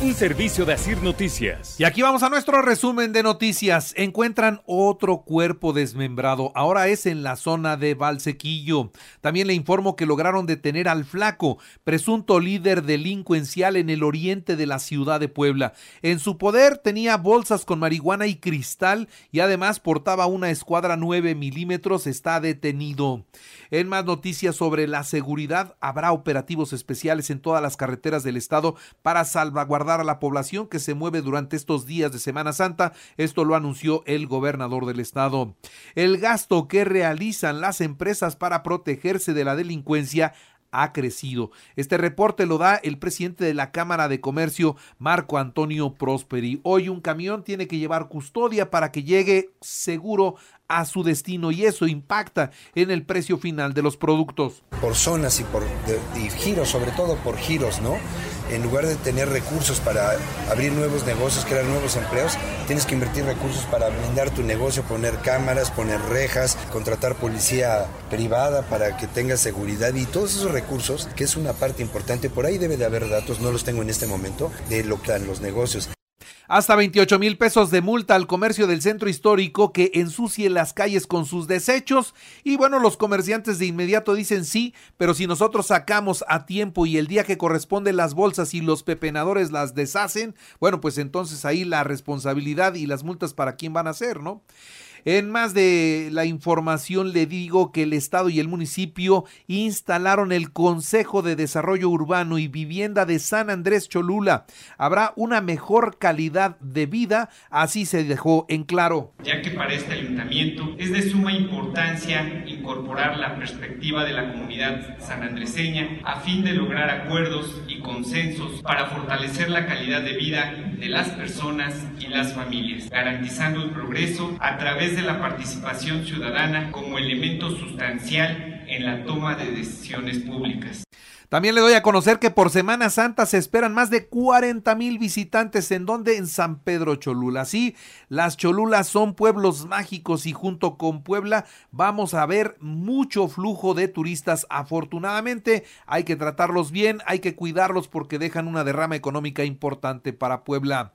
Un servicio de Asir Noticias. Y aquí vamos a nuestro resumen de noticias. Encuentran otro cuerpo desmembrado. Ahora es en la zona de Valsequillo. También le informo que lograron detener al flaco, presunto líder delincuencial en el oriente de la ciudad de Puebla. En su poder tenía bolsas con marihuana y cristal y además portaba una escuadra 9 milímetros. Está detenido. En más noticias sobre la seguridad, habrá operativos especiales en todas las carreteras del estado para salvaguardar a la población que se mueve durante estos días de Semana Santa. Esto lo anunció el gobernador del estado. El gasto que realizan las empresas para protegerse de la delincuencia ha crecido. Este reporte lo da el presidente de la Cámara de Comercio, Marco Antonio Prosperi. Hoy un camión tiene que llevar custodia para que llegue seguro a su destino y eso impacta en el precio final de los productos. Por zonas y por y giros, sobre todo por giros, ¿no? En lugar de tener recursos para abrir nuevos negocios, crear nuevos empleos, tienes que invertir recursos para blindar tu negocio, poner cámaras, poner rejas, contratar policía privada para que tenga seguridad y todos esos recursos, que es una parte importante, por ahí debe de haber datos, no los tengo en este momento, de lo que dan los negocios hasta 28 mil pesos de multa al comercio del centro histórico que ensucie las calles con sus desechos. Y bueno, los comerciantes de inmediato dicen sí, pero si nosotros sacamos a tiempo y el día que corresponde las bolsas y los pepenadores las deshacen, bueno, pues entonces ahí la responsabilidad y las multas para quién van a ser, ¿no? En más de la información le digo que el Estado y el municipio instalaron el Consejo de Desarrollo Urbano y Vivienda de San Andrés Cholula. Habrá una mejor calidad de vida, así se dejó en claro. Ya que para este ayuntamiento es de suma importancia incorporar la perspectiva de la comunidad sanandreseña a fin de lograr acuerdos consensos para fortalecer la calidad de vida de las personas y las familias, garantizando el progreso a través de la participación ciudadana como elemento sustancial en la toma de decisiones públicas. También le doy a conocer que por Semana Santa se esperan más de 40 mil visitantes en donde en San Pedro Cholula. Sí, las Cholulas son pueblos mágicos y junto con Puebla vamos a ver mucho flujo de turistas. Afortunadamente hay que tratarlos bien, hay que cuidarlos porque dejan una derrama económica importante para Puebla.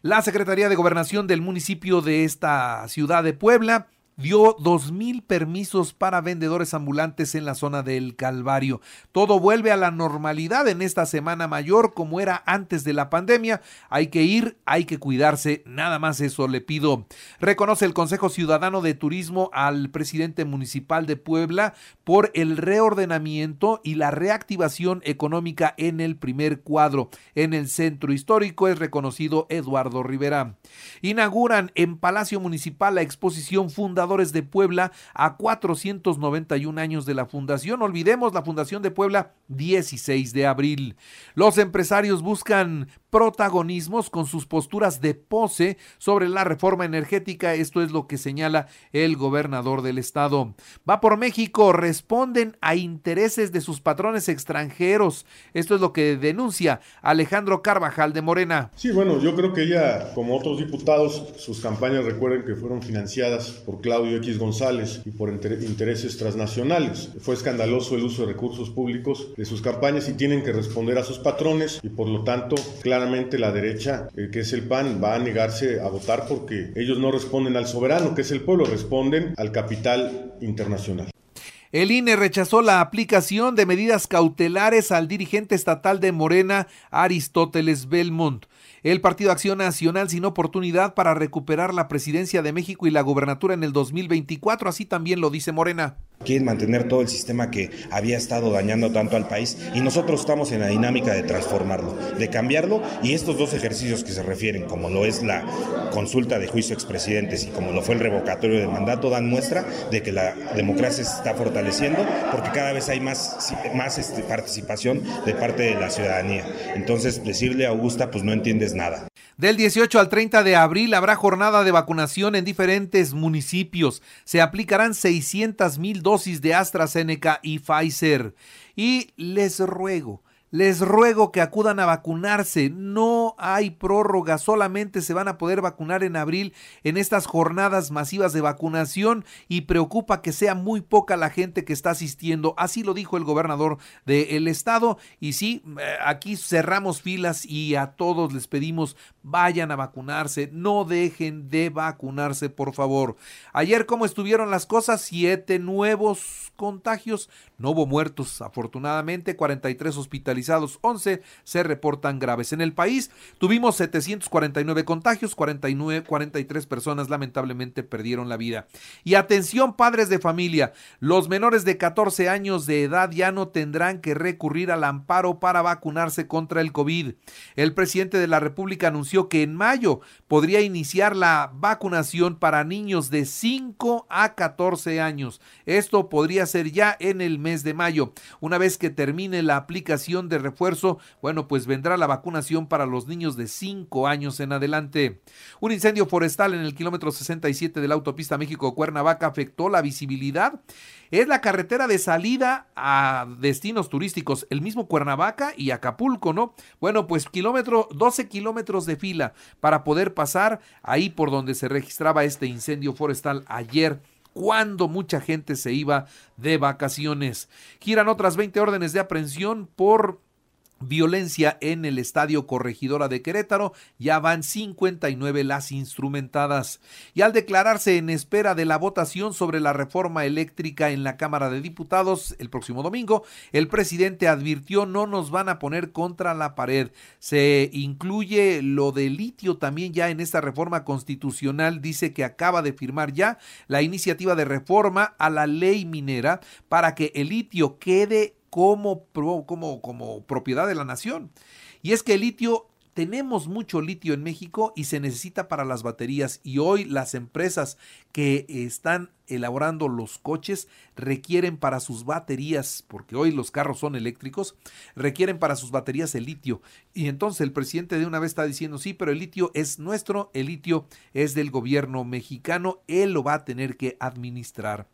La Secretaría de Gobernación del municipio de esta ciudad de Puebla dio dos mil permisos para vendedores ambulantes en la zona del Calvario. Todo vuelve a la normalidad en esta semana mayor como era antes de la pandemia. Hay que ir, hay que cuidarse, nada más eso le pido. Reconoce el Consejo Ciudadano de Turismo al presidente municipal de Puebla por el reordenamiento y la reactivación económica en el primer cuadro. En el centro histórico es reconocido Eduardo Rivera. Inauguran en Palacio Municipal la exposición fundadora de Puebla a 491 años de la fundación. Olvidemos la fundación de Puebla 16 de abril. Los empresarios buscan protagonismos con sus posturas de pose sobre la reforma energética. Esto es lo que señala el gobernador del estado. Va por México, responden a intereses de sus patrones extranjeros. Esto es lo que denuncia Alejandro Carvajal de Morena. Sí, bueno, yo creo que ella, como otros diputados, sus campañas recuerden que fueron financiadas por Claudio X González y por intereses transnacionales. Fue escandaloso el uso de recursos públicos de sus campañas y tienen que responder a sus patrones y por lo tanto, claramente la derecha, eh, que es el PAN, va a negarse a votar porque ellos no responden al soberano, que es el pueblo, responden al capital internacional. El INE rechazó la aplicación de medidas cautelares al dirigente estatal de Morena, Aristóteles Belmont. El Partido Acción Nacional sin oportunidad para recuperar la presidencia de México y la gobernatura en el 2024, así también lo dice Morena. Quieren mantener todo el sistema que había estado dañando tanto al país y nosotros estamos en la dinámica de transformarlo, de cambiarlo y estos dos ejercicios que se refieren, como lo es la consulta de juicio expresidentes y como lo fue el revocatorio de mandato, dan muestra de que la democracia se está fortaleciendo porque cada vez hay más, más este, participación de parte de la ciudadanía. Entonces, decirle a Augusta, pues no entiendes nada. Del 18 al 30 de abril habrá jornada de vacunación en diferentes municipios. Se aplicarán 600 mil dosis de AstraZeneca y Pfizer. Y les ruego, les ruego que acudan a vacunarse. No hay prórroga, solamente se van a poder vacunar en abril en estas jornadas masivas de vacunación y preocupa que sea muy poca la gente que está asistiendo. Así lo dijo el gobernador del estado. Y sí, eh, aquí cerramos filas y a todos les pedimos vayan a vacunarse. No dejen de vacunarse, por favor. Ayer, ¿cómo estuvieron las cosas? Siete nuevos contagios. No hubo muertos, afortunadamente. 43 hospitalizados, 11 se reportan graves. En el país tuvimos 749 contagios, 49, 43 personas lamentablemente perdieron la vida. Y atención, padres de familia, los menores de 14 años de edad ya no tendrán que recurrir al amparo para vacunarse contra el COVID. El presidente de la República anunció que en mayo podría iniciar la vacunación para niños de 5 a 14 años. Esto podría ser ya en el mes de mayo. Una vez que termine la aplicación de refuerzo, bueno, pues vendrá la vacunación para los niños de 5 años en adelante. Un incendio forestal en el kilómetro 67 de la autopista México-Cuernavaca afectó la visibilidad. Es la carretera de salida a destinos turísticos, el mismo Cuernavaca y Acapulco, ¿no? Bueno, pues kilómetro, 12 kilómetros de fila para poder pasar ahí por donde se registraba este incendio forestal ayer cuando mucha gente se iba de vacaciones. Giran otras 20 órdenes de aprehensión por violencia en el Estadio Corregidora de Querétaro, ya van 59 las instrumentadas. Y al declararse en espera de la votación sobre la reforma eléctrica en la Cámara de Diputados el próximo domingo, el presidente advirtió no nos van a poner contra la pared. Se incluye lo de litio también ya en esta reforma constitucional, dice que acaba de firmar ya la iniciativa de reforma a la ley minera para que el litio quede como, como, propiedad de la nación. Y es que el litio tenemos mucho litio en México y se necesita para las baterías y hoy las empresas que están elaborando los coches requieren para sus baterías, porque hoy los carros son eléctricos, requieren para sus baterías el litio. Y entonces el presidente de una vez está diciendo, sí, pero el litio es nuestro, el litio es del gobierno mexicano, él lo va a tener que administrar.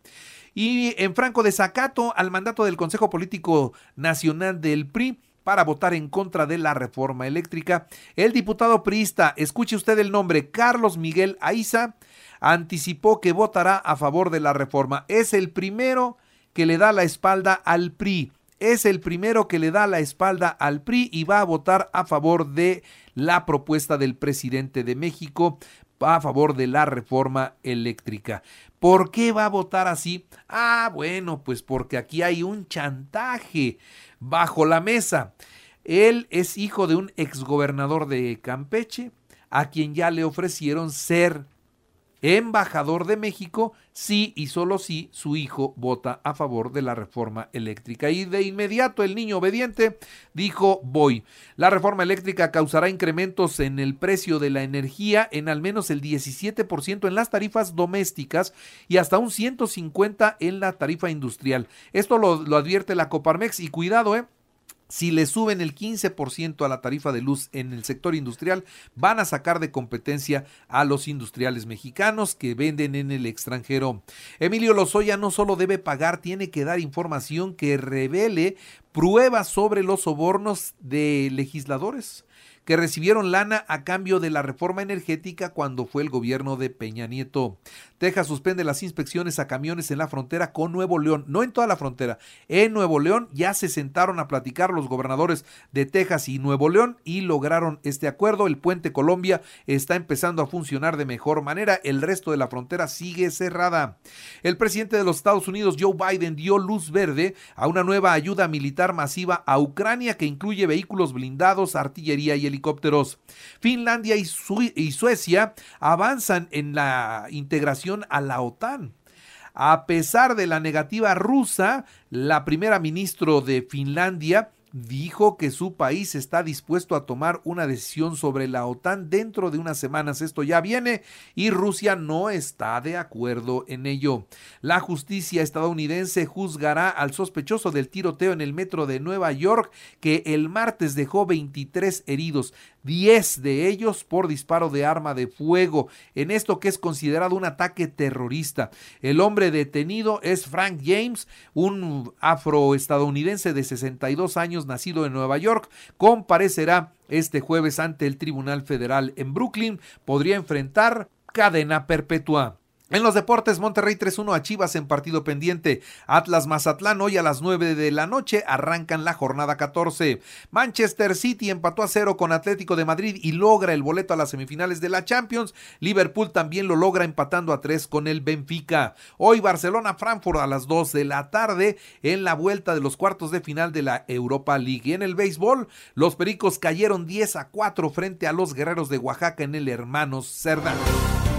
Y en franco desacato al mandato del Consejo Político Nacional del PRI, para votar en contra de la reforma eléctrica. El diputado priista, escuche usted el nombre, Carlos Miguel Aiza, anticipó que votará a favor de la reforma. Es el primero que le da la espalda al PRI. Es el primero que le da la espalda al PRI y va a votar a favor de la propuesta del presidente de México a favor de la reforma eléctrica. ¿Por qué va a votar así? Ah, bueno, pues porque aquí hay un chantaje bajo la mesa. Él es hijo de un exgobernador de Campeche, a quien ya le ofrecieron ser embajador de México si y solo si su hijo vota a favor de la reforma eléctrica. Y de inmediato el niño obediente dijo voy. La reforma eléctrica causará incrementos en el precio de la energía en al menos el 17% en las tarifas domésticas y hasta un 150% en la tarifa industrial. Esto lo, lo advierte la Coparmex y cuidado, eh si le suben el 15% a la tarifa de luz en el sector industrial, van a sacar de competencia a los industriales mexicanos que venden en el extranjero. Emilio Lozoya no solo debe pagar, tiene que dar información que revele pruebas sobre los sobornos de legisladores que recibieron lana a cambio de la reforma energética cuando fue el gobierno de Peña Nieto. Texas suspende las inspecciones a camiones en la frontera con Nuevo León, no en toda la frontera. En Nuevo León ya se sentaron a platicar los gobernadores de Texas y Nuevo León y lograron este acuerdo. El puente Colombia está empezando a funcionar de mejor manera. El resto de la frontera sigue cerrada. El presidente de los Estados Unidos, Joe Biden, dio luz verde a una nueva ayuda militar masiva a Ucrania que incluye vehículos blindados, artillería y helicópteros. Finlandia y, y Suecia avanzan en la integración a la OTAN. A pesar de la negativa rusa, la primera ministro de Finlandia dijo que su país está dispuesto a tomar una decisión sobre la OTAN dentro de unas semanas. Esto ya viene y Rusia no está de acuerdo en ello. La justicia estadounidense juzgará al sospechoso del tiroteo en el metro de Nueva York que el martes dejó 23 heridos. 10 de ellos por disparo de arma de fuego, en esto que es considerado un ataque terrorista. El hombre detenido es Frank James, un afroestadounidense de 62 años nacido en Nueva York, comparecerá este jueves ante el Tribunal Federal en Brooklyn, podría enfrentar cadena perpetua. En los deportes, Monterrey 3-1 a Chivas en partido pendiente. Atlas Mazatlán hoy a las 9 de la noche arrancan la jornada 14. Manchester City empató a cero con Atlético de Madrid y logra el boleto a las semifinales de la Champions. Liverpool también lo logra empatando a 3 con el Benfica. Hoy Barcelona-Frankfurt a las 2 de la tarde en la vuelta de los cuartos de final de la Europa League. Y en el béisbol, los Pericos cayeron 10 a 4 frente a los Guerreros de Oaxaca en el Hermanos Cerdán.